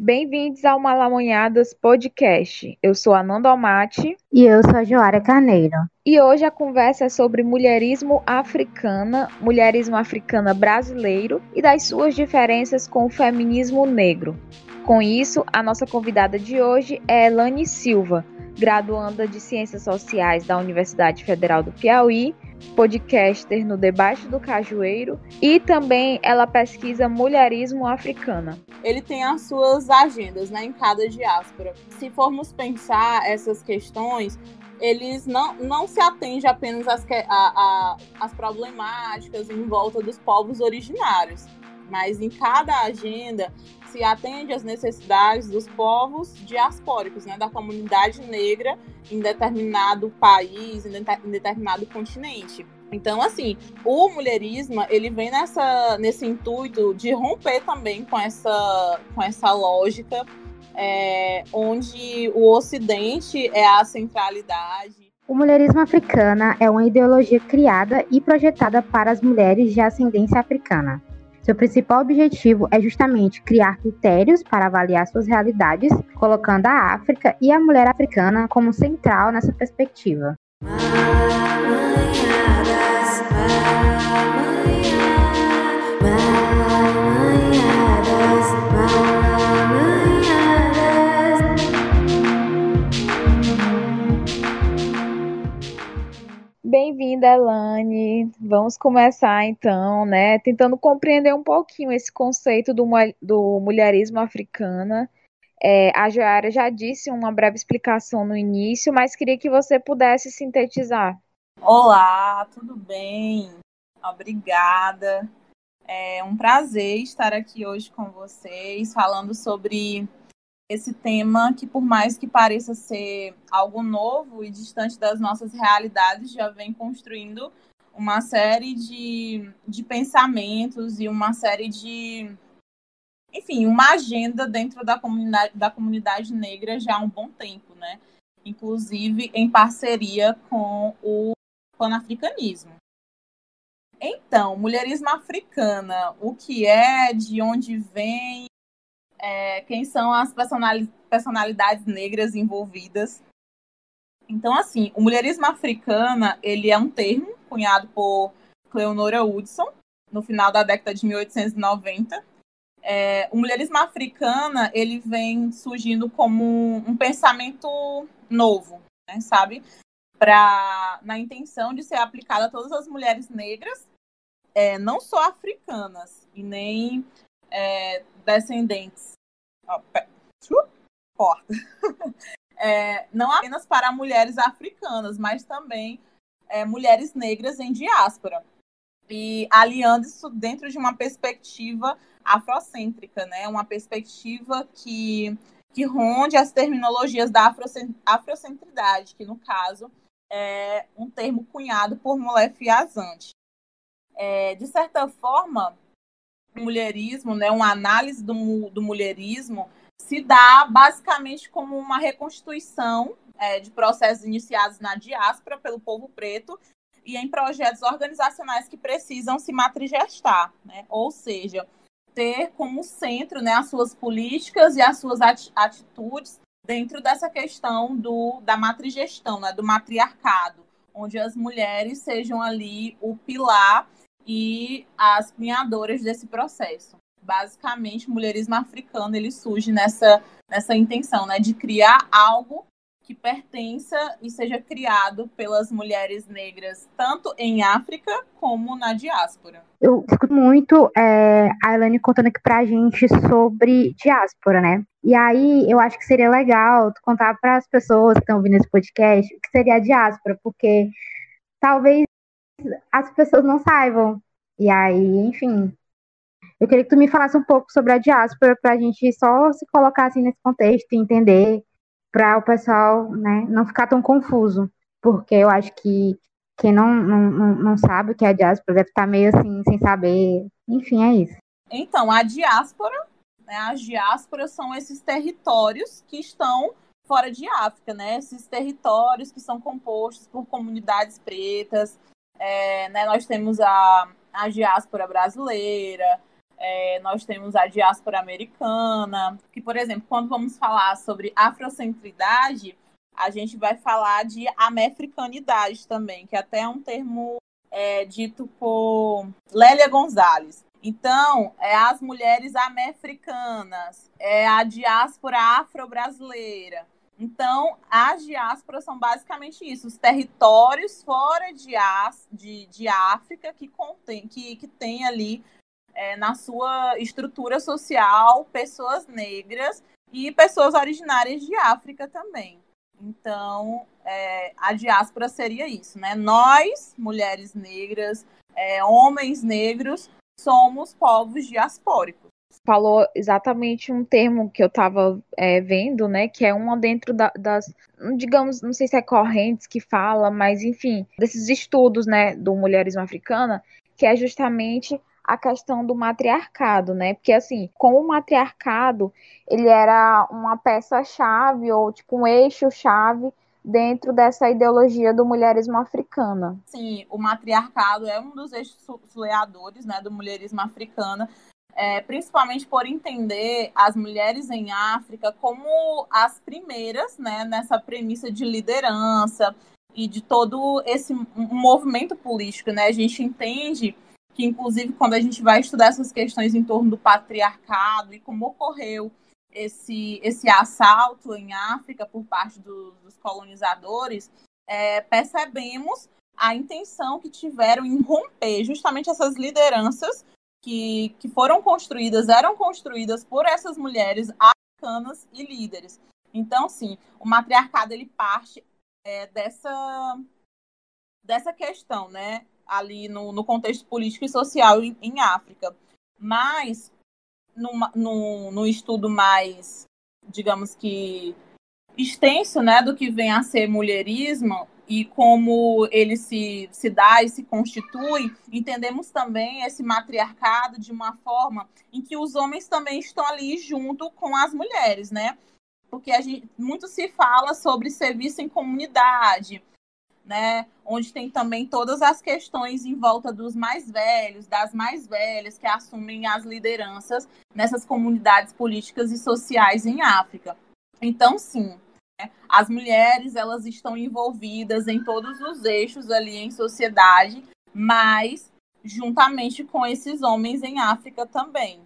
Bem-vindos ao Malamonhadas Podcast. Eu sou a Nanda Almaty. E eu sou a Joara Carneiro. E hoje a conversa é sobre mulherismo africana, mulherismo africana brasileiro e das suas diferenças com o feminismo negro. Com isso, a nossa convidada de hoje é Elane Silva, graduanda de Ciências Sociais da Universidade Federal do Piauí, podcaster no Debaixo do Cajueiro e também ela pesquisa mulherismo africana. Ele tem as suas agendas né, em cada diáspora. Se formos pensar essas questões, eles não, não se atende apenas às, a, a, às problemáticas em volta dos povos originários, mas em cada agenda se atende às necessidades dos povos diaspóricos, né, da comunidade negra em determinado país, em, de, em determinado continente. Então, assim, o mulherismo, ele vem nessa, nesse intuito de romper também com essa, com essa lógica é, onde o Ocidente é a centralidade. O mulherismo africana é uma ideologia criada e projetada para as mulheres de ascendência africana. Seu principal objetivo é justamente criar critérios para avaliar suas realidades, colocando a África e a mulher africana como central nessa perspectiva. Bem-vinda, Elane. Vamos começar então, né, tentando compreender um pouquinho esse conceito do, do mulherismo africana. É, a Joara já disse uma breve explicação no início, mas queria que você pudesse sintetizar. Olá, tudo bem? Obrigada. É um prazer estar aqui hoje com vocês, falando sobre esse tema que, por mais que pareça ser algo novo e distante das nossas realidades, já vem construindo uma série de, de pensamentos e uma série de. Enfim, uma agenda dentro da comunidade, da comunidade negra já há um bom tempo, né? Inclusive em parceria com o panafricanismo. Então, mulherismo africana, o que é, de onde vem é, quem são as personalidades negras envolvidas. Então, assim, o mulherismo africana, ele é um termo cunhado por Cleonora Hudson, no final da década de 1890. É, o mulherismo africana, ele vem surgindo como um pensamento novo, né, sabe? Pra, na intenção de ser aplicado a todas as mulheres negras, é, não só africanas, e nem é, descendentes. Porta. É, não apenas para mulheres africanas, mas também é, mulheres negras em diáspora. E aliando isso dentro de uma perspectiva afrocêntrica, né? Uma perspectiva que, que ronde as terminologias da afrocentridade, que no caso é um termo cunhado por Molefe Azante. É, de certa forma, mulherismo, né, uma análise do, do mulherismo, se dá basicamente como uma reconstituição é, de processos iniciados na diáspora pelo povo preto e em projetos organizacionais que precisam se matrigestar, né? ou seja, ter como centro né, as suas políticas e as suas atitudes dentro dessa questão do, da matrigestão, né, do matriarcado, onde as mulheres sejam ali o pilar e as cunhadoras desse processo. Basicamente, o mulherismo africano ele surge nessa, nessa intenção né, de criar algo que pertença e seja criado pelas mulheres negras, tanto em África como na diáspora. Eu escuto muito é, a Elaine contando aqui pra gente sobre diáspora, né? E aí eu acho que seria legal contar para as pessoas que estão ouvindo esse podcast o que seria a diáspora, porque talvez as pessoas não saibam. E aí, enfim, eu queria que tu me falasse um pouco sobre a diáspora para a gente só se colocar assim nesse contexto e entender para o pessoal né, não ficar tão confuso, porque eu acho que quem não, não, não sabe o que é a diáspora deve estar meio assim, sem saber. Enfim, é isso. Então, a diáspora, né, as diásporas são esses territórios que estão fora de África, né? Esses territórios que são compostos por comunidades pretas, é, né, nós temos a, a diáspora brasileira, é, nós temos a diáspora americana, que, por exemplo, quando vamos falar sobre afrocentridade, a gente vai falar de amefricanidade também, que até é um termo é, dito por Lélia Gonzalez. Então, é as mulheres amefricanas, é a diáspora afro-brasileira. Então, as diásporas são basicamente isso, os territórios fora de, de, de África que, contém, que, que tem ali é, na sua estrutura social pessoas negras e pessoas originárias de África também. Então, é, a diáspora seria isso, né? Nós, mulheres negras, é, homens negros, somos povos diaspóricos. Falou exatamente um termo que eu estava é, vendo, né? Que é uma dentro da, das, digamos, não sei se é correntes que fala, mas enfim, desses estudos, né, do mulherismo africana, que é justamente a questão do matriarcado, né? Porque assim, com o matriarcado, ele era uma peça-chave ou tipo um eixo-chave dentro dessa ideologia do mulherismo africana. Sim, o matriarcado é um dos eixos leadores, né, do mulherismo africano, é, principalmente por entender as mulheres em África como as primeiras, né, nessa premissa de liderança e de todo esse movimento político, né? A gente entende que inclusive quando a gente vai estudar essas questões em torno do patriarcado e como ocorreu esse, esse assalto em África por parte do, dos colonizadores, é, percebemos a intenção que tiveram em romper justamente essas lideranças que, que foram construídas, eram construídas por essas mulheres africanas e líderes. Então, sim, o matriarcado ele parte é, dessa, dessa questão, né? ali no, no contexto político e social em, em África. Mas, no, no estudo mais, digamos que, extenso né, do que vem a ser mulherismo e como ele se, se dá e se constitui, entendemos também esse matriarcado de uma forma em que os homens também estão ali junto com as mulheres, né? Porque a gente, muito se fala sobre serviço em comunidade, né? Onde tem também todas as questões em volta dos mais velhos, das mais velhas que assumem as lideranças nessas comunidades políticas e sociais em África. Então, sim? As mulheres elas estão envolvidas em todos os eixos ali em sociedade, mas juntamente com esses homens em África também.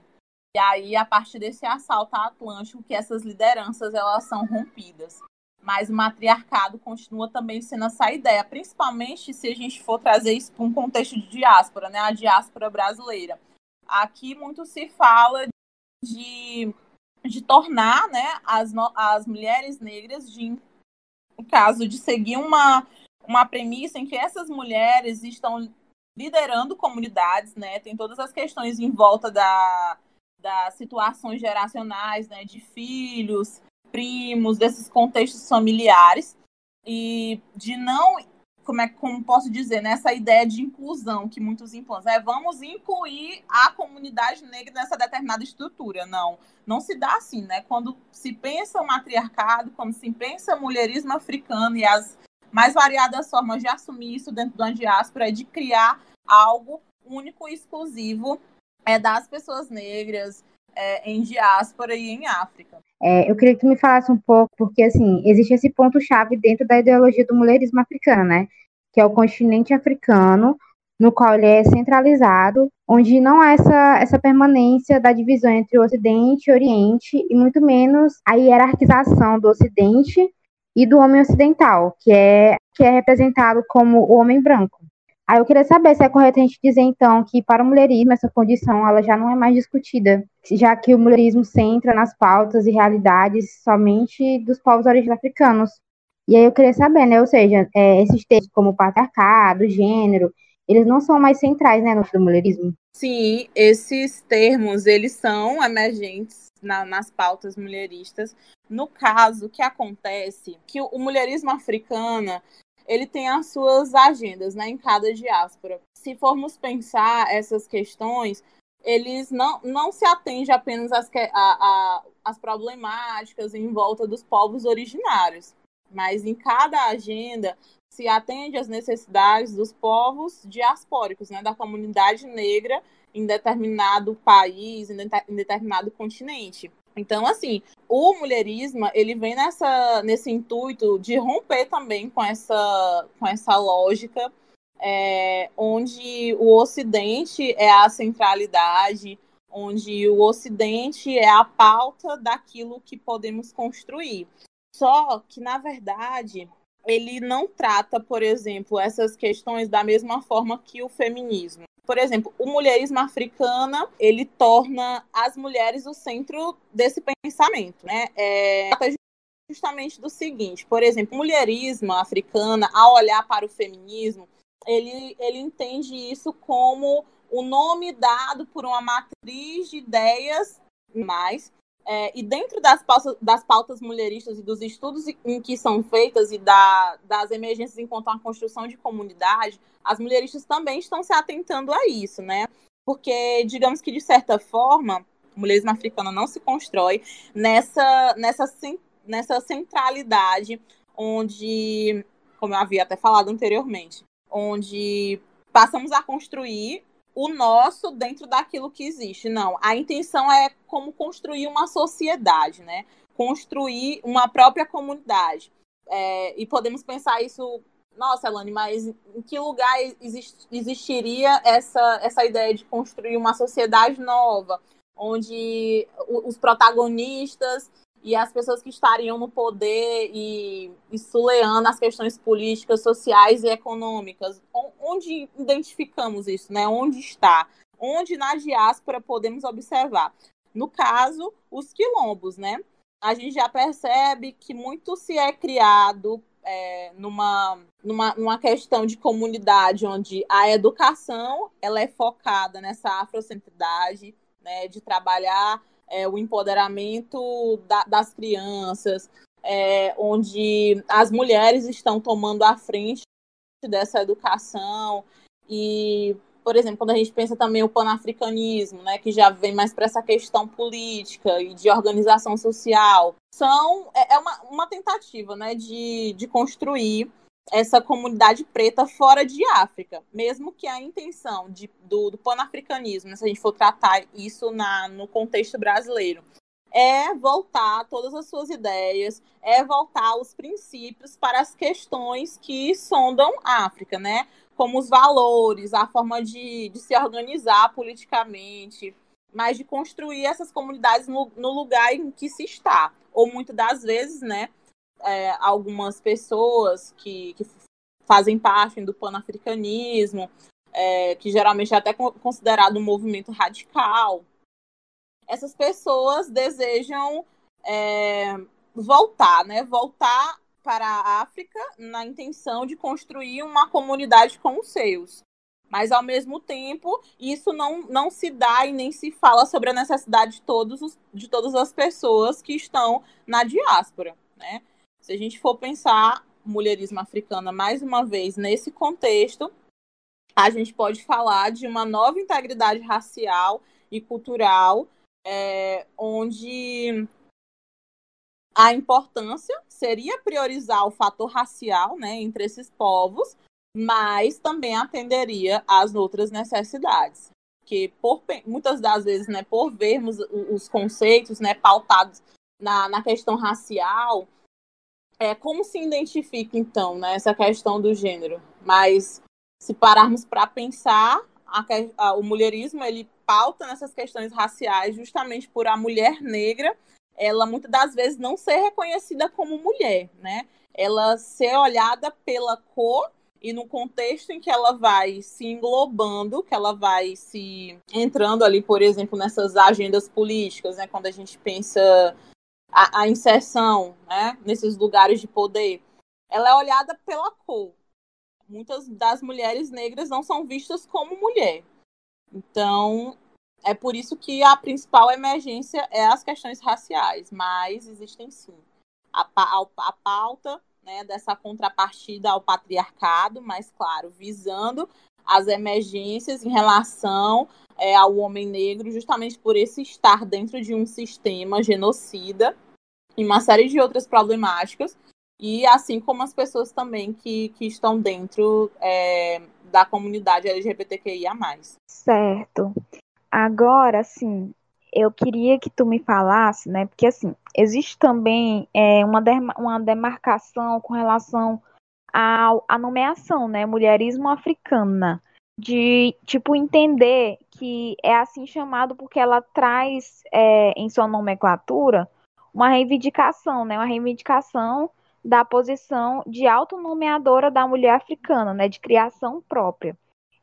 E aí, a partir desse assalto atlântico, que essas lideranças elas são rompidas mas o matriarcado continua também sendo essa ideia, principalmente se a gente for trazer isso para um contexto de diáspora, né? A diáspora brasileira. Aqui muito se fala de, de tornar né, as, as mulheres negras, de, no caso, de seguir uma, uma premissa em que essas mulheres estão liderando comunidades, né? Tem todas as questões em volta da, das situações geracionais, né? De filhos, primos, desses contextos familiares e de não, como é como posso dizer, nessa né, ideia de inclusão que muitos impõem, é vamos incluir a comunidade negra nessa determinada estrutura. Não, não se dá assim, né? Quando se pensa o matriarcado, quando se pensa mulherismo africano e as mais variadas formas de assumir isso dentro da diáspora é de criar algo único e exclusivo é das pessoas negras, é, em diáspora e em África. É, eu queria que tu me falasse um pouco, porque assim, existe esse ponto-chave dentro da ideologia do mulherismo africano, né? Que é o continente africano, no qual ele é centralizado, onde não há essa, essa permanência da divisão entre o Ocidente e o Oriente, e muito menos a hierarquização do Ocidente e do homem ocidental, que é, que é representado como o homem branco. Aí eu queria saber se é correto a gente dizer, então, que para o mulherismo essa condição ela já não é mais discutida, já que o mulherismo centra nas pautas e realidades somente dos povos originários africanos. E aí eu queria saber, né, ou seja, é, esses textos como patriarcado, gênero, eles não são mais centrais, né, no mulherismo? Sim, esses termos, eles são emergentes na, nas pautas mulheristas. No caso, o que acontece que o, o mulherismo africano ele tem as suas agendas né, em cada diáspora. Se formos pensar essas questões, eles não, não se atendem apenas às, a, a, às problemáticas em volta dos povos originários, mas em cada agenda se atende às necessidades dos povos diaspóricos, né, da comunidade negra em determinado país, em determinado continente. Então, assim, o mulherismo, ele vem nessa, nesse intuito de romper também com essa, com essa lógica é, onde o Ocidente é a centralidade, onde o Ocidente é a pauta daquilo que podemos construir. Só que, na verdade, ele não trata, por exemplo, essas questões da mesma forma que o feminismo. Por exemplo, o mulherismo africana, ele torna as mulheres o centro desse pensamento, né? É justamente do seguinte, por exemplo, o mulherismo africana, ao olhar para o feminismo, ele, ele entende isso como o nome dado por uma matriz de ideias mais é, e dentro das pautas, das pautas mulheristas e dos estudos em que são feitas e da, das emergências enquanto uma construção de comunidade, as mulheristas também estão se atentando a isso, né? Porque, digamos que, de certa forma, o mulherismo africano não se constrói nessa, nessa, nessa centralidade onde, como eu havia até falado anteriormente, onde passamos a construir o nosso dentro daquilo que existe. Não, a intenção é como construir uma sociedade, né? Construir uma própria comunidade. É, e podemos pensar isso, nossa, Elane, mas em que lugar exist, existiria essa, essa ideia de construir uma sociedade nova, onde os protagonistas e as pessoas que estariam no poder e, e suleando as questões políticas, sociais e econômicas. Onde identificamos isso, né? Onde está? Onde na diáspora podemos observar? No caso, os quilombos, né? A gente já percebe que muito se é criado é, numa, numa, numa questão de comunidade onde a educação ela é focada nessa afrocentridade, né, de trabalhar é, o empoderamento da, das crianças, é, onde as mulheres estão tomando a frente dessa educação. E por exemplo, quando a gente pensa também o panafricanismo, né, que já vem mais para essa questão política e de organização social, são é, é uma, uma tentativa, né, de, de construir essa comunidade preta fora de África, mesmo que a intenção de, do, do panafricanismo, né, se a gente for tratar isso na, no contexto brasileiro, é voltar todas as suas ideias, é voltar os princípios para as questões que sondam a África, né? Como os valores, a forma de, de se organizar politicamente, mas de construir essas comunidades no, no lugar em que se está. Ou muitas das vezes, né? É, algumas pessoas que, que, fazem parte do panafricanismo, é, que geralmente é até considerado um movimento radical. Essas pessoas desejam é, voltar, né? Voltar para a África na intenção de construir uma comunidade com os seus. Mas, ao mesmo tempo, isso não, não se dá e nem se fala sobre a necessidade de, todos os, de todas as pessoas que estão na diáspora. Né? Se a gente for pensar mulherismo africana mais uma vez nesse contexto, a gente pode falar de uma nova integridade racial e cultural, é, onde a importância seria priorizar o fator racial né, entre esses povos, mas também atenderia às outras necessidades. Que por, muitas das vezes, né, por vermos os conceitos né, pautados na, na questão racial, é, como se identifica, então, né, essa questão do gênero? Mas se pararmos para pensar, a, a, o mulherismo ele pauta nessas questões raciais justamente por a mulher negra, ela muitas das vezes não ser reconhecida como mulher, né? Ela ser olhada pela cor e no contexto em que ela vai se englobando, que ela vai se entrando ali, por exemplo, nessas agendas políticas, né? Quando a gente pensa a, a inserção né, nesses lugares de poder, ela é olhada pela cor. Muitas das mulheres negras não são vistas como mulher. Então, é por isso que a principal emergência é as questões raciais, mas existem sim. A, a, a pauta né, dessa contrapartida ao patriarcado, mas, claro, visando as emergências em relação é, ao homem negro, justamente por esse estar dentro de um sistema genocida e uma série de outras problemáticas, e assim como as pessoas também que, que estão dentro é, da comunidade LGBTQIA. Certo. agora, assim, eu queria que tu me falasse, né? Porque assim, existe também é, uma, uma demarcação com relação à nomeação, né? Mulherismo africana. De, tipo, entender que é assim chamado porque ela traz é, em sua nomenclatura uma reivindicação, né? Uma reivindicação da posição de autonomeadora da mulher africana, né? De criação própria.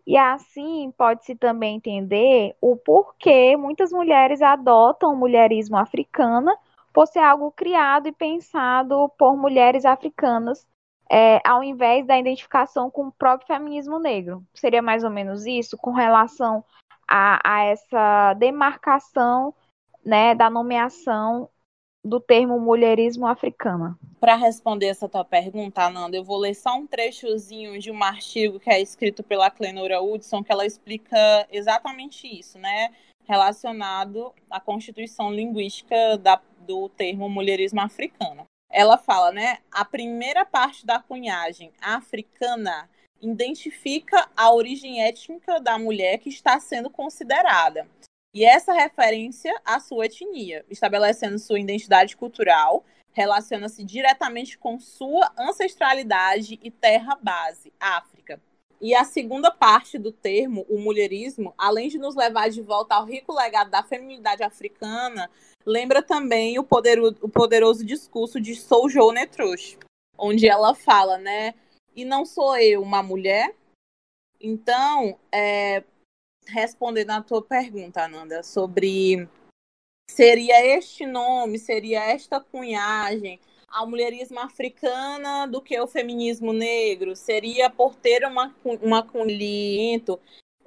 E assim pode-se também entender o porquê muitas mulheres adotam o mulherismo africana por ser algo criado e pensado por mulheres africanas, é, ao invés da identificação com o próprio feminismo negro. Seria mais ou menos isso, com relação a, a essa demarcação né, da nomeação do termo mulherismo africana? Para responder essa tua pergunta, Ananda, eu vou ler só um trechozinho de um artigo que é escrito pela Clenora Hudson, que ela explica exatamente isso, né? Relacionado à constituição linguística da, do termo mulherismo africano. Ela fala, né? A primeira parte da cunhagem africana identifica a origem étnica da mulher que está sendo considerada e essa referência à sua etnia, estabelecendo sua identidade cultural, relaciona-se diretamente com sua ancestralidade e terra base, África. E a segunda parte do termo, o mulherismo, além de nos levar de volta ao rico legado da feminilidade africana, lembra também o, poderoso, o poderoso discurso de Sojourner Truth, onde ela fala, né? E não sou eu uma mulher? Então, é, respondendo à tua pergunta, Ananda, sobre seria este nome, seria esta cunhagem ao mulherismo africana do que o feminismo negro, seria por ter uma, uma acolhimento.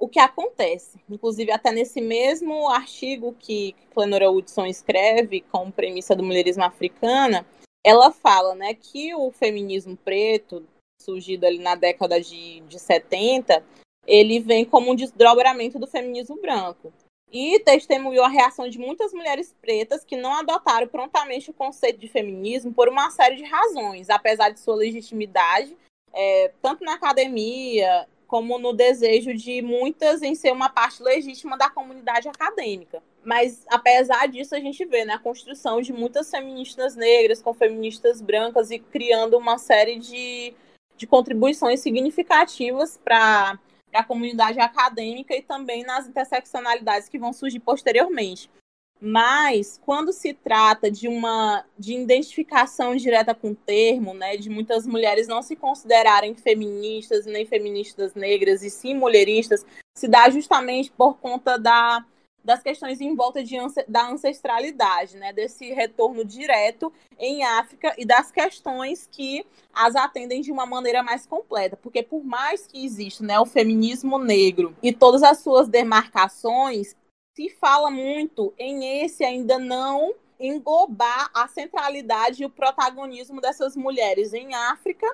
O que acontece, inclusive até nesse mesmo artigo que Clenora Hudson escreve com premissa do mulherismo africana, ela fala né, que o feminismo preto, surgido ali na década de, de 70, ele vem como um desdobramento do feminismo branco. E testemunhou a reação de muitas mulheres pretas que não adotaram prontamente o conceito de feminismo por uma série de razões, apesar de sua legitimidade, é, tanto na academia como no desejo de muitas em ser uma parte legítima da comunidade acadêmica. Mas, apesar disso, a gente vê né, a construção de muitas feministas negras com feministas brancas e criando uma série de, de contribuições significativas para para a comunidade acadêmica e também nas interseccionalidades que vão surgir posteriormente. Mas quando se trata de uma de identificação direta com o termo, né, de muitas mulheres não se considerarem feministas nem feministas negras e sim mulheristas, se dá justamente por conta da das questões em volta de, da ancestralidade, né, desse retorno direto em África e das questões que as atendem de uma maneira mais completa, porque por mais que exista né, o feminismo negro e todas as suas demarcações, se fala muito em esse ainda não englobar a centralidade e o protagonismo dessas mulheres em África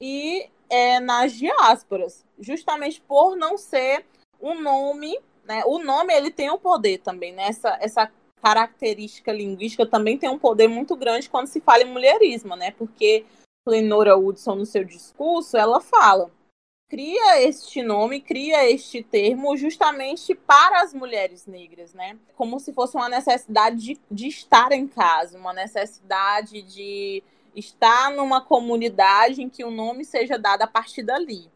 e é, nas diásporas, justamente por não ser um nome né? O nome ele tem um poder também, né? Essa, essa característica linguística também tem um poder muito grande quando se fala em mulherismo, né? Porque Lenora Woodson, no seu discurso, ela fala cria este nome, cria este termo justamente para as mulheres negras, né? Como se fosse uma necessidade de, de estar em casa, uma necessidade de estar numa comunidade em que o nome seja dado a partir dali.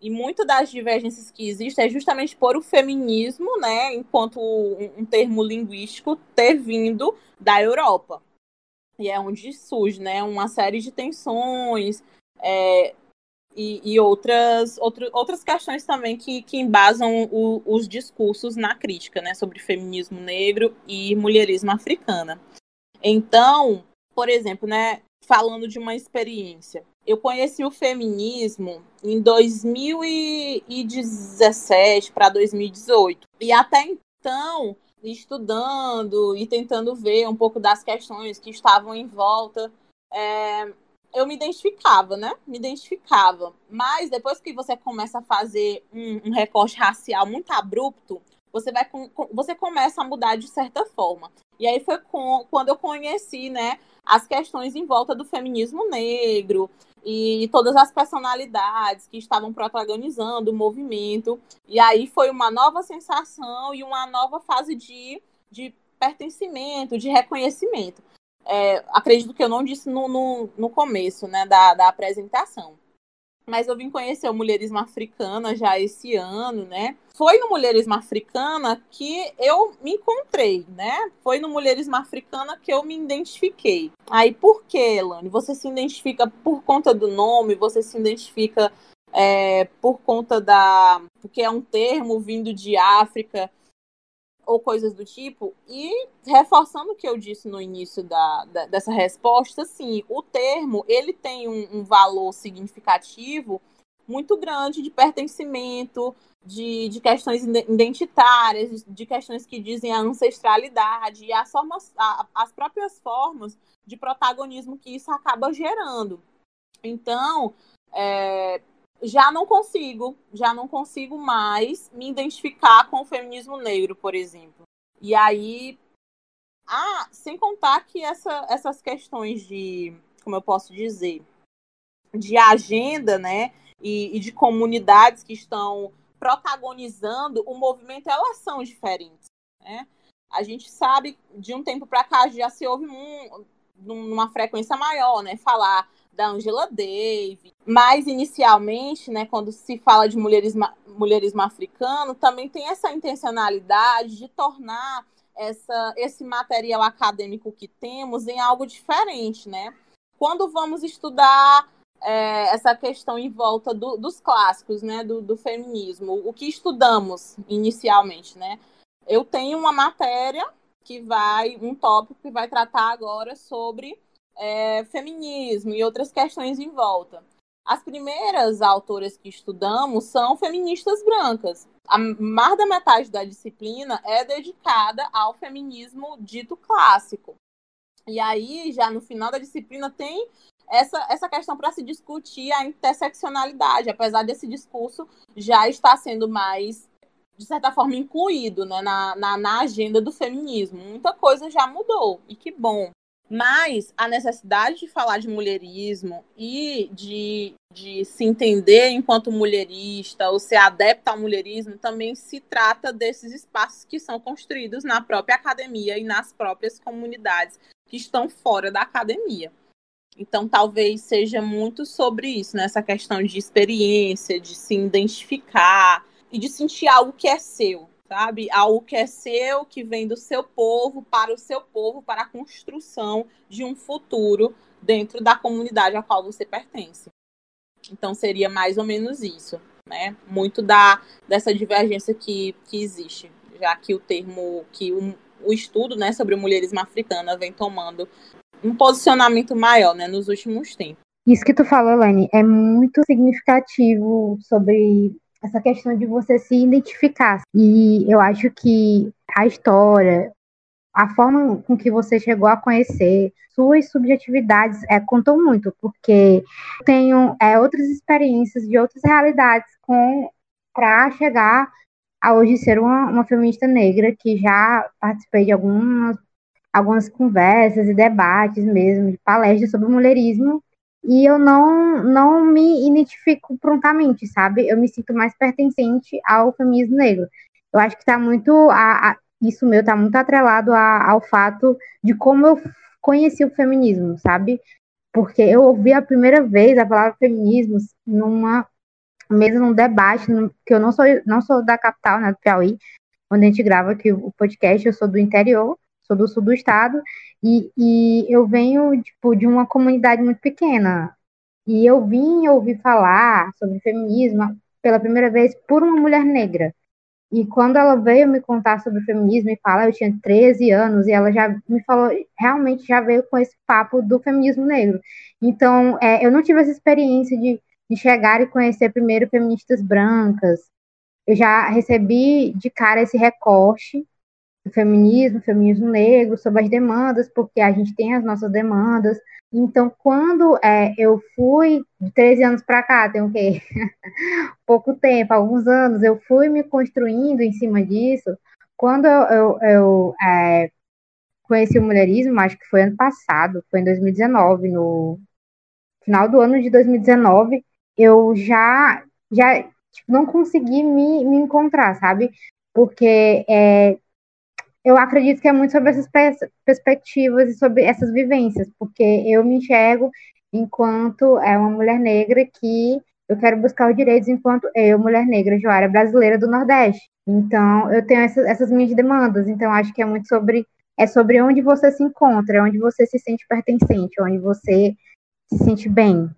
E muito das divergências que existem é justamente por o feminismo, né, enquanto um termo linguístico, ter vindo da Europa. E é onde surge né, uma série de tensões é, e, e, outras, outro, outras questões também que, que embasam o, os discursos na crítica né, sobre feminismo negro e mulherismo africana. Então, por exemplo, né, falando de uma experiência, eu conheci o feminismo em 2017 para 2018. E até então, estudando e tentando ver um pouco das questões que estavam em volta, é, eu me identificava, né? Me identificava. Mas depois que você começa a fazer um, um recorte racial muito abrupto, você vai você começa a mudar de certa forma. E aí foi com, quando eu conheci, né, as questões em volta do feminismo negro e todas as personalidades que estavam protagonizando o movimento. E aí foi uma nova sensação e uma nova fase de, de pertencimento, de reconhecimento. É, acredito que eu não disse no, no, no começo né, da, da apresentação mas eu vim conhecer o Mulherismo Africana já esse ano, né? Foi no Mulherismo Africana que eu me encontrei, né? Foi no Mulherismo Africana que eu me identifiquei. Aí, por que, Elane? Você se identifica por conta do nome? Você se identifica é, por conta da... porque é um termo vindo de África ou coisas do tipo. E reforçando o que eu disse no início da, da dessa resposta, sim, o termo ele tem um, um, valor significativo muito grande de pertencimento, de, de questões identitárias, de, questões que dizem a ancestralidade e as, formas, a, as próprias formas de protagonismo que isso acaba gerando. Então, é, já não consigo, já não consigo mais me identificar com o feminismo negro, por exemplo. E aí, ah, sem contar que essa, essas questões de, como eu posso dizer, de agenda, né, e, e de comunidades que estão protagonizando o movimento, elas são diferentes, né? A gente sabe de um tempo para cá já se ouve um, numa frequência maior, né, falar da Angela Davis. Mas, inicialmente, né, quando se fala de mulherismo, mulherismo africano, também tem essa intencionalidade de tornar essa, esse material acadêmico que temos em algo diferente, né? Quando vamos estudar é, essa questão em volta do, dos clássicos, né, do, do, feminismo, o que estudamos inicialmente, né? Eu tenho uma matéria que vai, um tópico que vai tratar agora sobre é, feminismo e outras questões em volta. As primeiras autoras que estudamos são feministas brancas. A mais da metade da disciplina é dedicada ao feminismo dito clássico. E aí, já no final da disciplina, tem essa, essa questão para se discutir a interseccionalidade, apesar desse discurso já estar sendo mais, de certa forma, incluído né, na, na, na agenda do feminismo. Muita coisa já mudou, e que bom. Mas a necessidade de falar de mulherismo e de, de se entender enquanto mulherista ou ser adepta ao mulherismo também se trata desses espaços que são construídos na própria academia e nas próprias comunidades que estão fora da academia. Então, talvez seja muito sobre isso, nessa né? questão de experiência, de se identificar e de sentir algo que é seu, sabe? Algo que é seu, que vem do seu povo, para o seu povo, para a construção de um futuro dentro da comunidade a qual você pertence. Então seria mais ou menos isso, né? Muito da dessa divergência que, que existe, já que o termo, que o, o estudo, né, sobre mulherismo africana vem tomando um posicionamento maior, né, nos últimos tempos. Isso que tu falou, Lani, é muito significativo sobre essa questão de você se identificar. E eu acho que a história, a forma com que você chegou a conhecer, suas subjetividades é, contam muito, porque tenho é, outras experiências de outras realidades com para chegar a hoje ser uma, uma feminista negra que já participei de algumas algumas conversas e debates mesmo, de palestras sobre mulherismo, e eu não, não me identifico prontamente, sabe? Eu me sinto mais pertencente ao feminismo negro. Eu acho que está muito, a, a, isso meu está muito atrelado a, ao fato de como eu conheci o feminismo, sabe? Porque eu ouvi a primeira vez a palavra feminismo numa mesmo num debate, num, que eu não sou, não sou da capital, né, do Piauí, onde a gente grava aqui o podcast, eu sou do interior, sou do sul do estado, e, e eu venho, tipo, de uma comunidade muito pequena. E eu vim ouvir falar sobre feminismo pela primeira vez por uma mulher negra. E quando ela veio me contar sobre feminismo e falar, eu tinha 13 anos e ela já me falou, realmente já veio com esse papo do feminismo negro. Então, é, eu não tive essa experiência de, de chegar e conhecer primeiro feministas brancas. Eu já recebi de cara esse recorte feminismo, feminismo negro, sobre as demandas, porque a gente tem as nossas demandas. Então, quando é, eu fui, de 13 anos para cá, tem o quê? Pouco tempo, alguns anos, eu fui me construindo em cima disso. Quando eu, eu, eu é, conheci o mulherismo, acho que foi ano passado, foi em 2019, no final do ano de 2019, eu já, já tipo, não consegui me, me encontrar, sabe? Porque é, eu acredito que é muito sobre essas perspectivas e sobre essas vivências, porque eu me enxergo enquanto é uma mulher negra que eu quero buscar os direitos enquanto eu, mulher negra, Joara, brasileira do Nordeste. Então, eu tenho essas, essas minhas demandas. Então, acho que é muito sobre é sobre onde você se encontra, onde você se sente pertencente, onde você se sente bem.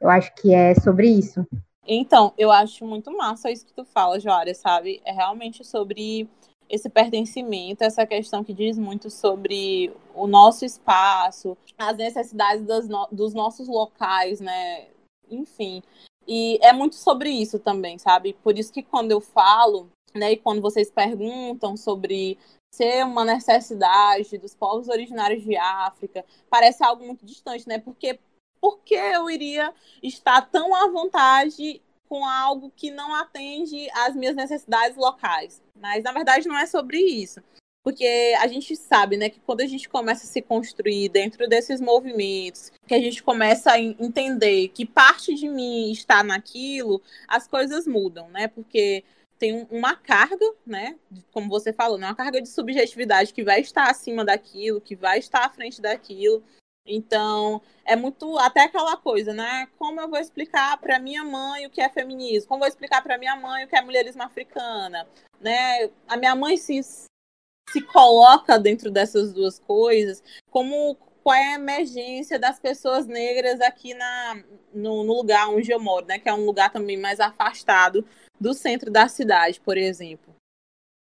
Eu acho que é sobre isso. Então, eu acho muito massa isso que tu fala, Joara, sabe? É realmente sobre esse pertencimento, essa questão que diz muito sobre o nosso espaço, as necessidades no dos nossos locais, né? Enfim. E é muito sobre isso também, sabe? Por isso que quando eu falo, né, e quando vocês perguntam sobre ser uma necessidade dos povos originários de África, parece algo muito distante, né? Porque por que eu iria estar tão à vontade com algo que não atende às minhas necessidades locais? Mas na verdade não é sobre isso. Porque a gente sabe, né, que quando a gente começa a se construir dentro desses movimentos, que a gente começa a entender que parte de mim está naquilo, as coisas mudam, né? Porque tem uma carga, né? Como você falou, né? Uma carga de subjetividade que vai estar acima daquilo, que vai estar à frente daquilo. Então, é muito até aquela coisa, né? Como eu vou explicar para minha mãe o que é feminismo? Como eu vou explicar para minha mãe o que é mulherismo africana? Né? A minha mãe se, se coloca dentro dessas duas coisas, como qual é a emergência das pessoas negras aqui na, no, no lugar onde eu moro, né? Que é um lugar também mais afastado do centro da cidade, por exemplo.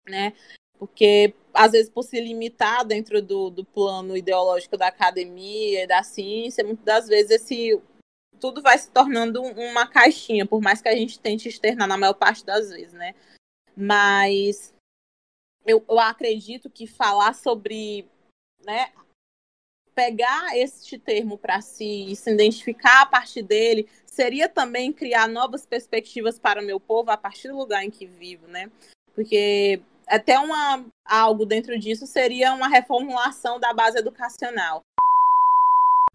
Né? Porque, às vezes, por se limitar dentro do, do plano ideológico da academia e da ciência, muitas das vezes esse tudo vai se tornando uma caixinha, por mais que a gente tente externar na maior parte das vezes, né? Mas eu, eu acredito que falar sobre, né, pegar este termo para si e se identificar a partir dele seria também criar novas perspectivas para o meu povo a partir do lugar em que vivo, né? Porque até uma algo dentro disso seria uma reformulação da base educacional.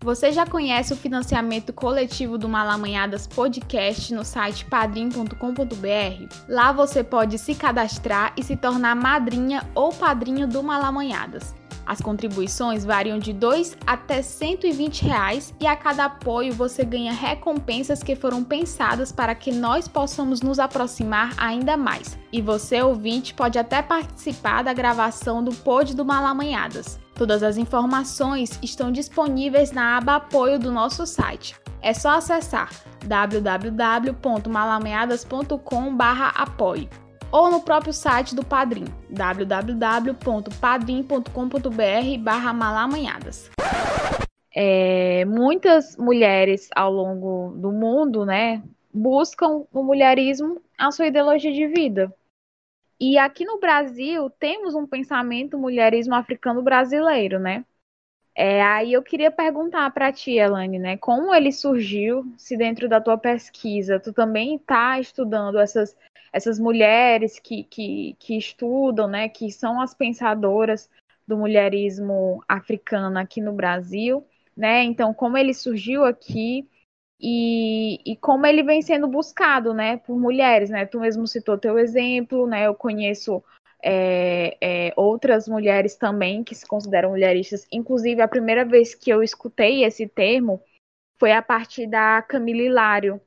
Você já conhece o financiamento coletivo do Malamanhadas Podcast no site padrim.com.br? Lá você pode se cadastrar e se tornar madrinha ou padrinho do Malamanhadas. As contribuições variam de 2 até 120 reais e a cada apoio você ganha recompensas que foram pensadas para que nós possamos nos aproximar ainda mais. E você, ouvinte, pode até participar da gravação do Pod do Malamanhadas. Todas as informações estão disponíveis na aba Apoio do nosso site. É só acessar www.malamanhadas.com/apoio ou no próprio site do Padrim, www.padrim.com.br malamanhadas. É, muitas mulheres ao longo do mundo, né, buscam o mulherismo a sua ideologia de vida. E aqui no Brasil temos um pensamento mulherismo africano brasileiro, né? É, aí eu queria perguntar para ti, Elane, né, como ele surgiu, se dentro da tua pesquisa tu também está estudando essas essas mulheres que, que, que estudam, né, que são as pensadoras do mulherismo africano aqui no Brasil, né? Então, como ele surgiu aqui e, e como ele vem sendo buscado, né, por mulheres, né? Tu mesmo citou teu exemplo, né? Eu conheço é, é, outras mulheres também que se consideram mulheristas. Inclusive, a primeira vez que eu escutei esse termo foi a partir da Camila Hilário,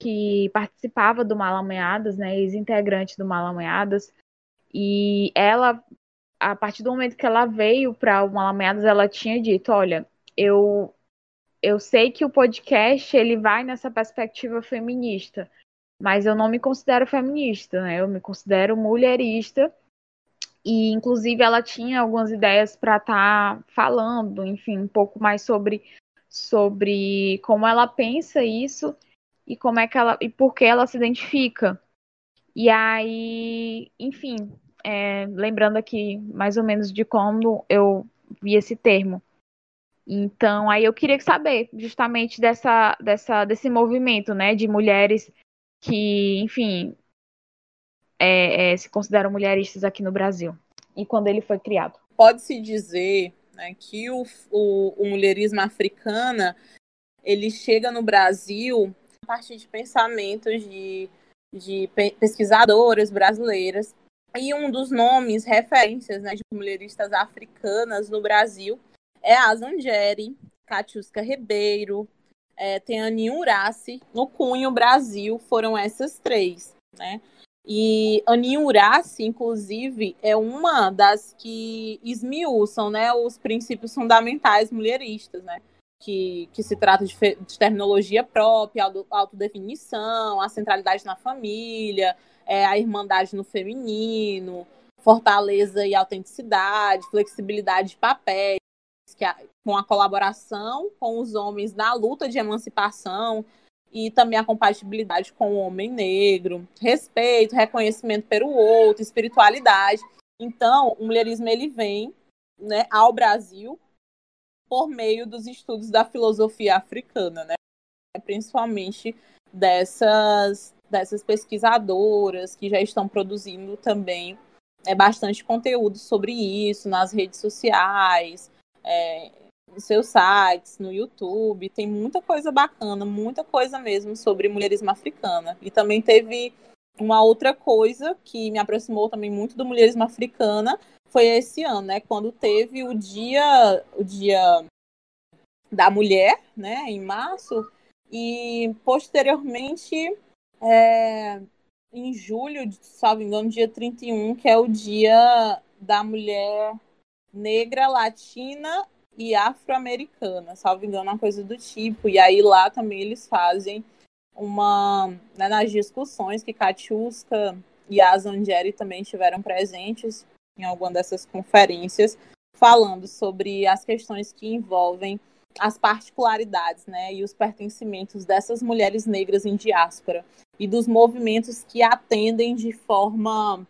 que participava do Malamanhadas, né, ex-integrante do Malamanhadas, e ela, a partir do momento que ela veio para o Malamanhadas, ela tinha dito, olha, eu eu sei que o podcast ele vai nessa perspectiva feminista, mas eu não me considero feminista, né? Eu me considero mulherista. E inclusive ela tinha algumas ideias para estar tá falando, enfim, um pouco mais sobre sobre como ela pensa isso e como é que ela e por que ela se identifica. E aí, enfim, é, lembrando aqui mais ou menos de como eu vi esse termo. Então, aí eu queria saber justamente dessa, dessa, desse movimento, né, de mulheres que, enfim, é, é, se consideram mulheristas aqui no Brasil e quando ele foi criado. Pode-se dizer né, que o, o, o mulherismo africana ele chega no Brasil a partir de pensamentos de, de pesquisadoras brasileiras. E um dos nomes, referências né, de mulheristas africanas no Brasil é a Zangeri, Catiusca Ribeiro, é, tem Aninha Uraci. No Cunho Brasil foram essas três, né? E Aninha Uraci, inclusive, é uma das que esmiuçam né, os princípios fundamentais mulheristas, né? Que, que se trata de, de terminologia própria, autodefinição, a centralidade na família, é, a irmandade no feminino, fortaleza e autenticidade, flexibilidade de papéis, que a, com a colaboração com os homens na luta de emancipação, e também a compatibilidade com o homem negro, respeito, reconhecimento pelo outro, espiritualidade. Então, o mulherismo ele vem né, ao Brasil por meio dos estudos da filosofia africana, né? principalmente dessas, dessas pesquisadoras que já estão produzindo também é, bastante conteúdo sobre isso nas redes sociais, é, nos seus sites, no YouTube, tem muita coisa bacana, muita coisa mesmo sobre mulherismo africana. E também teve uma outra coisa que me aproximou também muito do mulherismo africana, foi esse ano, né, quando teve o dia, o dia da mulher, né, em março, e posteriormente, é, em julho, salvo engano, dia 31, que é o dia da mulher negra, latina e afro-americana, salvo engano, uma coisa do tipo. E aí lá também eles fazem uma. Né, nas discussões que Katiuska e a também estiveram presentes em alguma dessas conferências, falando sobre as questões que envolvem as particularidades né, e os pertencimentos dessas mulheres negras em diáspora e dos movimentos que atendem de forma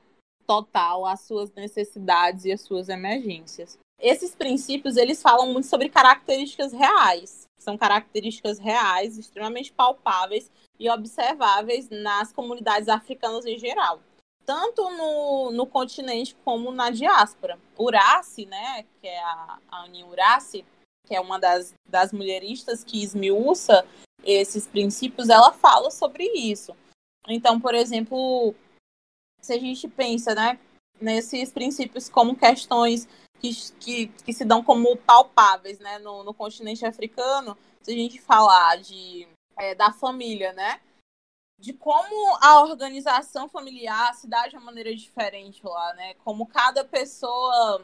total às suas necessidades e às suas emergências esses princípios eles falam muito sobre características reais. São características reais, extremamente palpáveis e observáveis nas comunidades africanas em geral, tanto no, no continente como na diáspora. Uraci, né, que é a, a Aninha Uraci, que é uma das, das mulheristas que esmiuça esses princípios, ela fala sobre isso. Então, por exemplo, se a gente pensa né, nesses princípios como questões que, que, que se dão como palpáveis né, no, no continente africano, se a gente falar de, é, da família, né? De como a organização familiar se dá de uma maneira diferente lá, né? Como cada pessoa,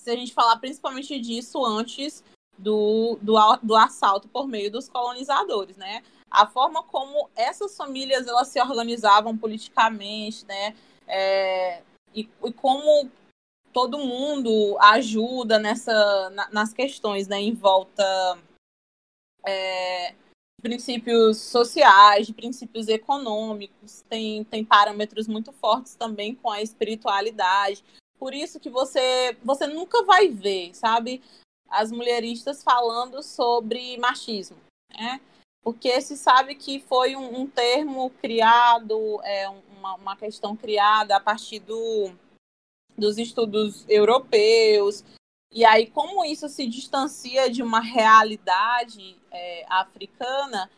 se a gente falar principalmente disso antes do, do, do assalto por meio dos colonizadores, né? A forma como essas famílias elas se organizavam politicamente, né? É, e, e como todo mundo ajuda nessa, na, nas questões, né, em volta é, princípios sociais, de princípios econômicos, tem, tem parâmetros muito fortes também com a espiritualidade. Por isso que você, você nunca vai ver, sabe, as mulheristas falando sobre machismo, né? Porque se sabe que foi um, um termo criado, é, uma, uma questão criada a partir do, dos estudos europeus. E aí, como isso se distancia de uma realidade é, africana,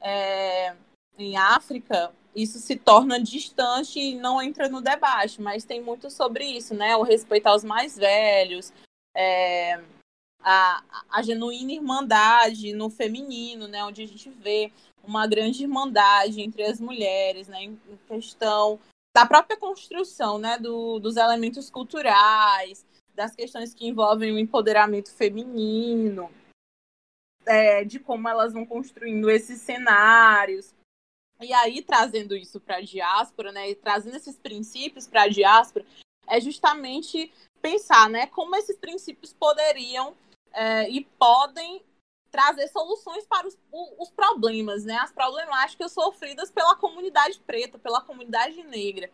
é, em África, isso se torna distante e não entra no debate, mas tem muito sobre isso, né? O respeito aos mais velhos, é, a, a genuína irmandade no feminino, né? Onde a gente vê uma grande irmandade entre as mulheres, né? Em questão da própria construção né, do, dos elementos culturais, das questões que envolvem o empoderamento feminino, é, de como elas vão construindo esses cenários. E aí, trazendo isso para a diáspora, né, e trazendo esses princípios para a diáspora, é justamente pensar né, como esses princípios poderiam é, e podem trazer soluções para os, os, problemas, né? As problemáticas sofridas pela comunidade preta, pela comunidade negra.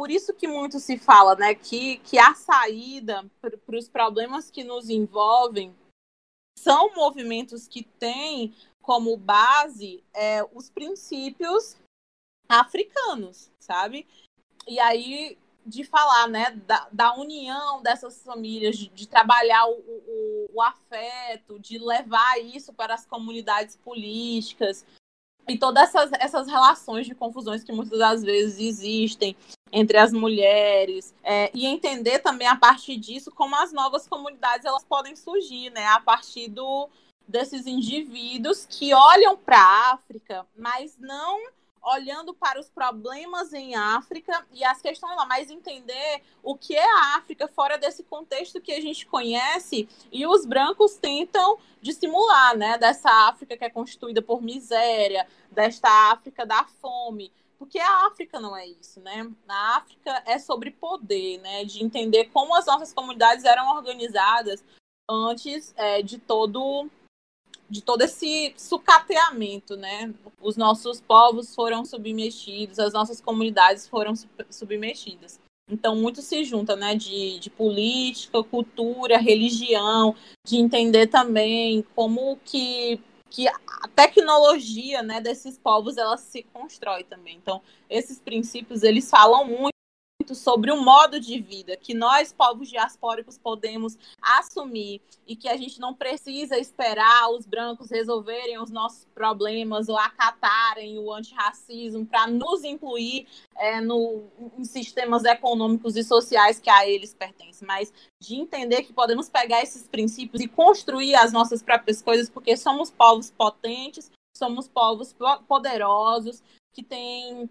Por isso que muito se fala, né, que, que a saída para os problemas que nos envolvem são movimentos que têm como base é, os princípios africanos, sabe? E aí de falar, né, da, da união dessas famílias, de, de trabalhar o, o, o, afeto, de levar isso para as comunidades políticas e todas essas, essas relações de confusões que muitas das vezes existem entre as mulheres é, e entender também a partir disso como as novas comunidades elas podem surgir, né, a partir do desses indivíduos que olham para a África, mas não olhando para os problemas em África e as questões lá, mas entender o que é a África fora desse contexto que a gente conhece e os brancos tentam dissimular, né, dessa África que é constituída por miséria, desta África da fome, porque a África não é isso, né? A África é sobre poder, né, de entender como as nossas comunidades eram organizadas antes é, de todo de todo esse sucateamento, né? Os nossos povos foram submetidos, as nossas comunidades foram submetidas. Então, muito se junta, né? De, de política, cultura, religião, de entender também como que, que a tecnologia né, desses povos ela se constrói também. Então, esses princípios, eles falam muito sobre o modo de vida que nós, povos diaspóricos, podemos assumir e que a gente não precisa esperar os brancos resolverem os nossos problemas ou acatarem o antirracismo para nos incluir é, no, em sistemas econômicos e sociais que a eles pertencem, mas de entender que podemos pegar esses princípios e construir as nossas próprias coisas, porque somos povos potentes, somos povos poderosos, que têm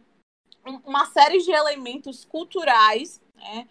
uma série de elementos culturais, né,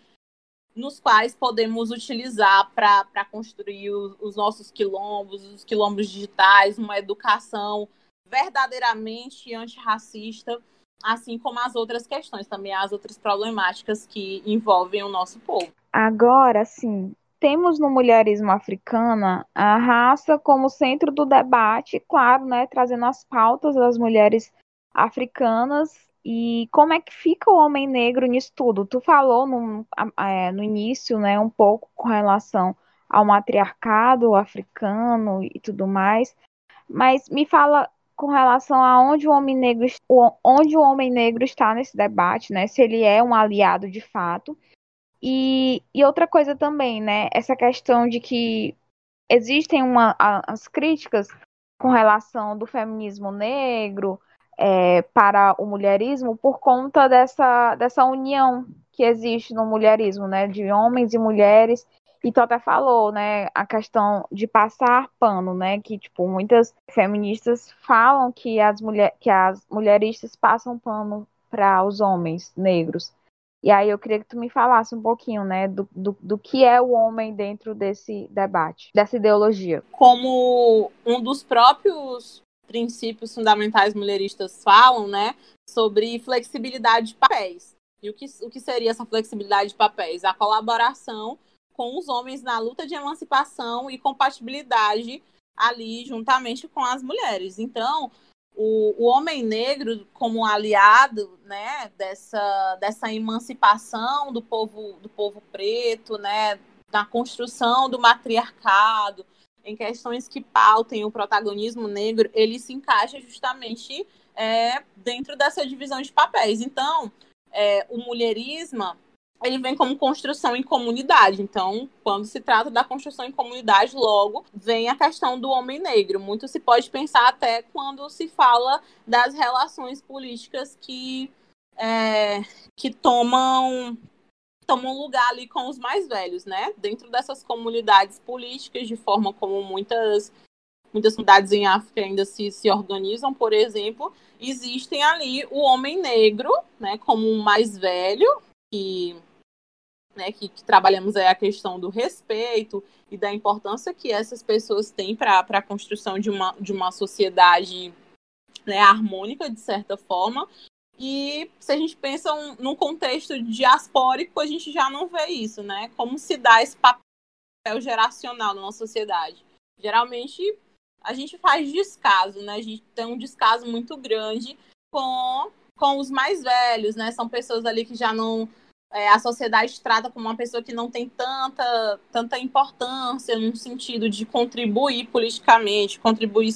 nos quais podemos utilizar para construir os, os, nossos quilombos, os quilombos digitais, uma educação verdadeiramente antirracista, assim como as outras questões, também as outras problemáticas que envolvem o nosso povo. Agora, sim, temos no mulherismo africana a raça como centro do debate, claro, né, trazendo as pautas das mulheres africanas e como é que fica o homem negro nisso tudo? Tu falou no, é, no início, né, um pouco com relação ao matriarcado africano e tudo mais, mas me fala com relação a onde o homem negro onde o homem negro está nesse debate, né? Se ele é um aliado de fato. E, e outra coisa também, né? Essa questão de que existem uma, as críticas com relação do feminismo negro, é, para o mulherismo por conta dessa, dessa união que existe no mulherismo, né, de homens e mulheres. E tu até falou, né, a questão de passar pano, né, que tipo muitas feministas falam que as mulher, que as mulheristas passam pano para os homens negros. E aí eu queria que tu me falasse um pouquinho, né, do, do, do, que é o homem dentro desse debate, dessa ideologia. Como um dos próprios princípios fundamentais mulheristas falam, né, sobre flexibilidade de papéis. E o que, o que seria essa flexibilidade de papéis? A colaboração com os homens na luta de emancipação e compatibilidade ali juntamente com as mulheres. Então, o, o homem negro como aliado, né, dessa, dessa emancipação do povo do povo preto, né, da construção do matriarcado, em questões que pautem o protagonismo negro, ele se encaixa justamente é, dentro dessa divisão de papéis. Então, é, o mulherismo ele vem como construção em comunidade. Então, quando se trata da construção em comunidade, logo vem a questão do homem negro. Muito se pode pensar até quando se fala das relações políticas que, é, que tomam tomam lugar ali com os mais velhos, né? Dentro dessas comunidades políticas, de forma como muitas muitas comunidades em África ainda se, se organizam, por exemplo, existem ali o homem negro, né, como um mais velho, que, né, que, que trabalhamos aí a questão do respeito e da importância que essas pessoas têm para a construção de uma, de uma sociedade né, harmônica, de certa forma, e se a gente pensa um, num contexto diaspórico, a gente já não vê isso, né? Como se dá esse papel geracional na nossa sociedade. Geralmente, a gente faz descaso, né? A gente tem um descaso muito grande com, com os mais velhos, né? São pessoas ali que já não. É, a sociedade trata como uma pessoa que não tem tanta, tanta importância no sentido de contribuir politicamente, contribuir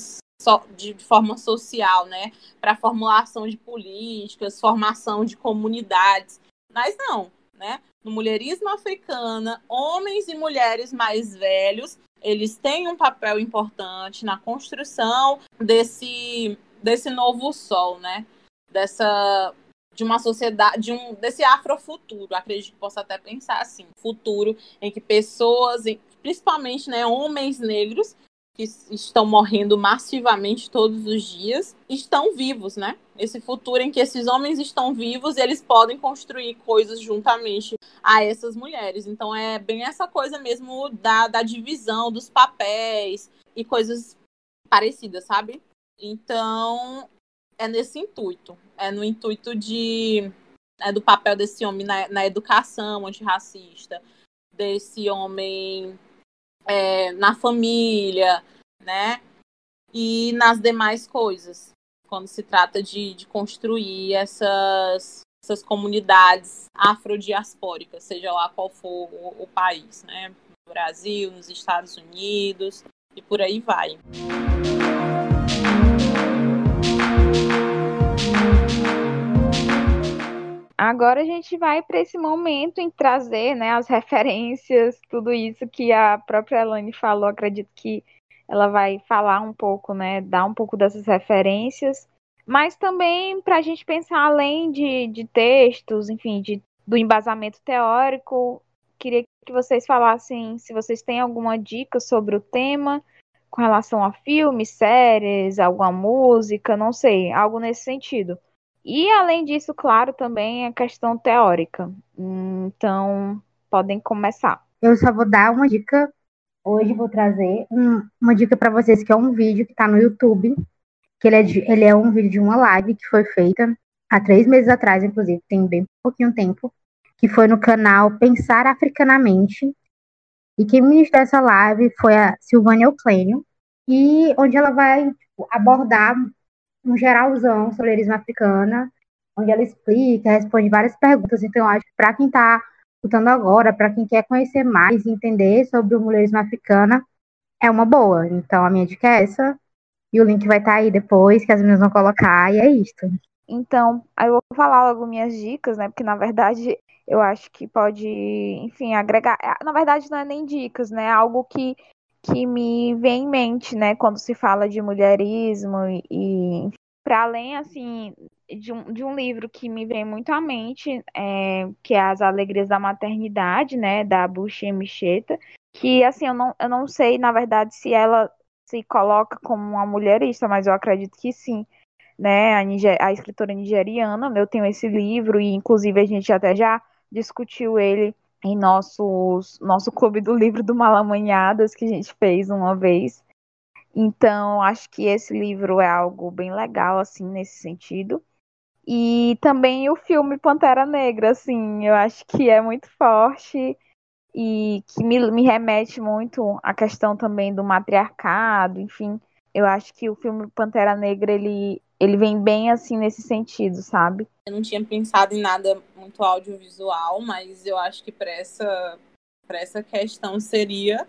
de forma social, né, para formulação de políticas, formação de comunidades. Mas não, né? No mulherismo africano, homens e mulheres mais velhos, eles têm um papel importante na construção desse, desse novo sol, né? Dessa de uma sociedade, de um desse afrofuturo. Acredito que possa até pensar assim, futuro em que pessoas, principalmente, né, homens negros, que estão morrendo massivamente todos os dias, estão vivos, né? Esse futuro em que esses homens estão vivos, eles podem construir coisas juntamente a essas mulheres. Então é bem essa coisa mesmo da, da divisão dos papéis e coisas parecidas, sabe? Então é nesse intuito. É no intuito de é do papel desse homem na, na educação antirracista, desse homem é, na família, né? E nas demais coisas, quando se trata de, de construir essas, essas comunidades afrodiaspóricas, seja lá qual for o, o país, né? No Brasil, nos Estados Unidos e por aí vai. Agora a gente vai para esse momento em trazer né, as referências, tudo isso que a própria Elane falou. Acredito que ela vai falar um pouco, né, dar um pouco dessas referências, mas também para a gente pensar além de, de textos, enfim, de, do embasamento teórico. Queria que vocês falassem se vocês têm alguma dica sobre o tema com relação a filmes, séries, alguma música, não sei, algo nesse sentido. E além disso, claro, também a questão teórica. Então, podem começar. Eu só vou dar uma dica. Hoje vou trazer um, uma dica para vocês, que é um vídeo que está no YouTube. Que ele é, de, ele é um vídeo de uma live que foi feita há três meses atrás, inclusive, tem bem pouquinho tempo, que foi no canal Pensar Africanamente. E quem ministrou essa live foi a Silvânia Euclênio, e onde ela vai tipo, abordar um geralzão sobre mulherismo africana, onde ela explica, responde várias perguntas. Então, acho que para quem está escutando agora, para quem quer conhecer mais e entender sobre o mulherismo africana, é uma boa. Então, a minha dica é essa. E o link vai estar tá aí depois, que as meninas vão colocar, e é isso. Então, aí eu vou falar logo minhas dicas, né? Porque, na verdade, eu acho que pode, enfim, agregar. Na verdade, não é nem dicas, né? É algo que que me vem em mente, né, quando se fala de mulherismo e, e para além assim de um, de um livro que me vem muito à mente, é, que é As Alegrias da Maternidade, né, da Bushi Micheta, que assim eu não, eu não sei na verdade se ela se coloca como uma mulherista, mas eu acredito que sim, né, a, Niger, a escritora nigeriana, eu tenho esse livro e inclusive a gente até já discutiu ele em nossos, nosso clube do livro do Malamanhadas, que a gente fez uma vez. Então, acho que esse livro é algo bem legal, assim, nesse sentido. E também o filme Pantera Negra, assim, eu acho que é muito forte e que me, me remete muito à questão também do matriarcado, enfim. Eu acho que o filme Pantera Negra, ele, ele vem bem assim nesse sentido, sabe? Eu não tinha pensado em nada muito audiovisual, mas eu acho que para essa, essa questão seria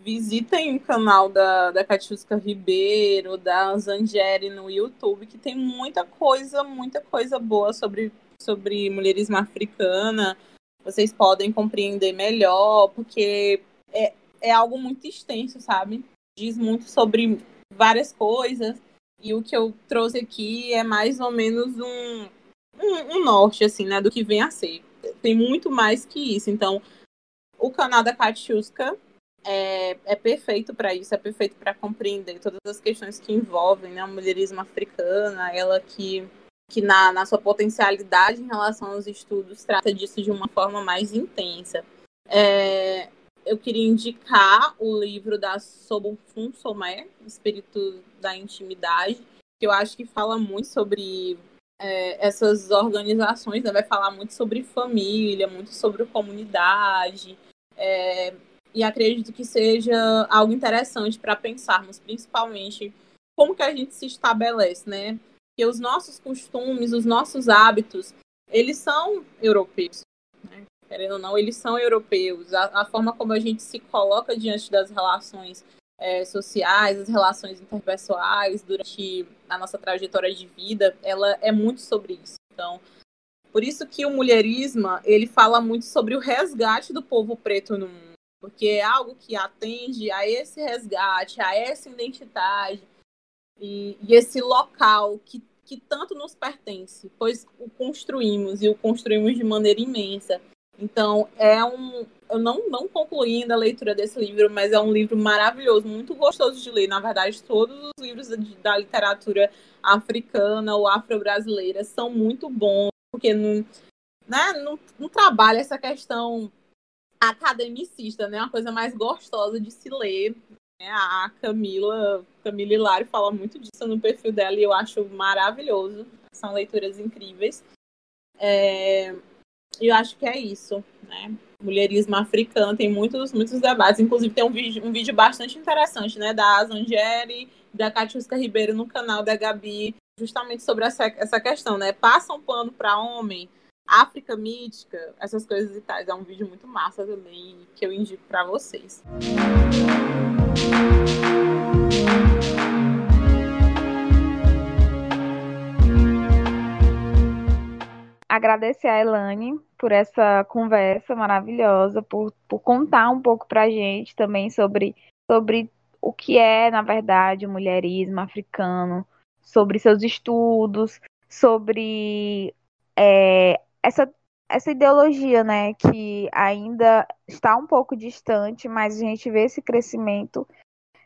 visitem o canal da, da Catiusca Ribeiro, da Zangeri no YouTube, que tem muita coisa, muita coisa boa sobre, sobre mulherismo africana. Vocês podem compreender melhor, porque é, é algo muito extenso, sabe? Diz muito sobre várias coisas e o que eu trouxe aqui é mais ou menos um, um, um, norte, assim, né, do que vem a ser. Tem muito mais que isso. Então, o canal da Katiuska é, é perfeito para isso, é perfeito para compreender todas as questões que envolvem né, a mulherismo africana, ela que, que na, na sua potencialidade em relação aos estudos trata disso de uma forma mais intensa. É, eu queria indicar o livro da Sobonfun Somé, Espírito da Intimidade, que eu acho que fala muito sobre é, essas organizações, né? vai falar muito sobre família, muito sobre comunidade, é, e acredito que seja algo interessante para pensarmos, principalmente, como que a gente se estabelece, né? Que os nossos costumes, os nossos hábitos, eles são europeus querendo ou não, eles são europeus. A, a forma como a gente se coloca diante das relações é, sociais, as relações interpessoais durante a nossa trajetória de vida, ela é muito sobre isso. Então, Por isso que o mulherismo, ele fala muito sobre o resgate do povo preto no mundo, porque é algo que atende a esse resgate, a essa identidade e, e esse local que, que tanto nos pertence, pois o construímos e o construímos de maneira imensa. Então, é um. Eu não, não concluí ainda a leitura desse livro, mas é um livro maravilhoso, muito gostoso de ler. Na verdade, todos os livros da literatura africana ou afro-brasileira são muito bons, porque não, né, não, não trabalha essa questão academicista, né? Uma coisa mais gostosa de se ler. Né? A Camila, Camila Hilário fala muito disso no perfil dela e eu acho maravilhoso. São leituras incríveis. É, eu acho que é isso, né? Mulherismo africano tem muitos, muitos debates. Inclusive, tem um vídeo, um vídeo bastante interessante, né? Da Azangeli da Catiusca Ribeiro no canal da Gabi, justamente sobre essa, essa questão, né? Passa um pano para homem, África mítica, essas coisas e tais. É um vídeo muito massa também que eu indico para vocês. Agradecer a Elane por essa conversa maravilhosa, por, por contar um pouco para a gente também sobre, sobre o que é, na verdade, o mulherismo africano, sobre seus estudos, sobre é, essa, essa ideologia, né, que ainda está um pouco distante, mas a gente vê esse crescimento,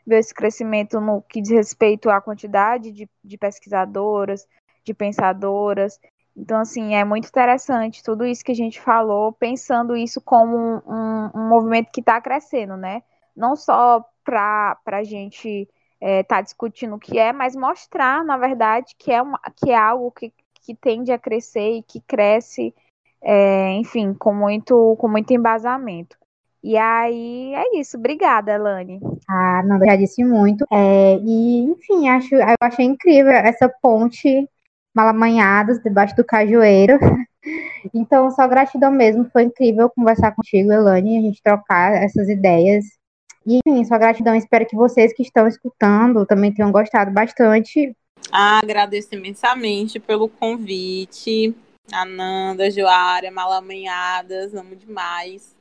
vê esse crescimento no que diz respeito à quantidade de, de pesquisadoras, de pensadoras. Então, assim, é muito interessante tudo isso que a gente falou, pensando isso como um, um, movimento que está crescendo, né? Não só para a gente estar é, tá discutindo o que é, mas mostrar, na verdade, que é, uma, que é algo que que tende a crescer e que cresce, é, enfim, com muito, com muito embasamento. E aí é isso. Obrigada, Elane. Ah, não, já disse muito. É, e, enfim, acho, eu achei incrível essa ponte malamanhadas debaixo do cajueiro. Então, só gratidão mesmo. Foi incrível conversar contigo, Elane, a gente trocar essas ideias. E, enfim, só gratidão. Espero que vocês que estão escutando também tenham gostado bastante. Ah, agradeço imensamente pelo convite. Ananda, Joária, Malamanhadas, amo demais.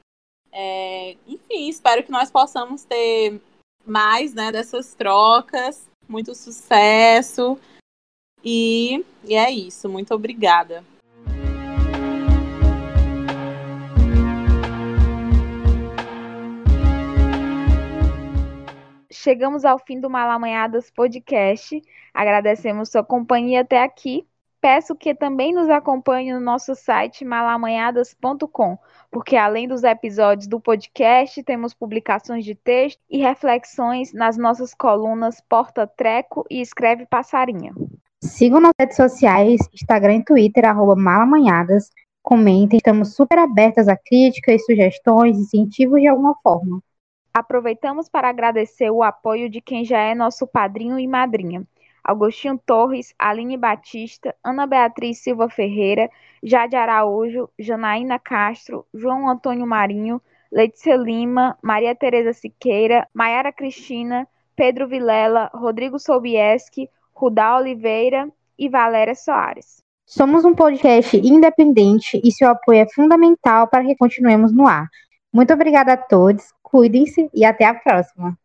É, enfim, espero que nós possamos ter mais né, dessas trocas. Muito sucesso. E, e é isso. Muito obrigada. chegamos ao fim do Malamanhadas Podcast. Agradecemos sua companhia até aqui. Peço que também nos acompanhe no nosso site malamanhadas.com, porque além dos episódios do podcast, temos publicações de texto e reflexões nas nossas colunas Porta Treco e Escreve Passarinha. Sigam nas redes sociais, Instagram e Twitter, arroba malamanhadas. Comentem, estamos super abertas a críticas, sugestões, incentivos de alguma forma. Aproveitamos para agradecer o apoio de quem já é nosso padrinho e madrinha. Agostinho Torres, Aline Batista, Ana Beatriz Silva Ferreira, Jade Araújo, Janaína Castro, João Antônio Marinho, Letícia Lima, Maria Tereza Siqueira, Maiara Cristina, Pedro Vilela, Rodrigo Sobieski, Rudá Oliveira e Valéria Soares. Somos um podcast independente e seu apoio é fundamental para que continuemos no ar. Muito obrigada a todos, cuidem-se e até a próxima.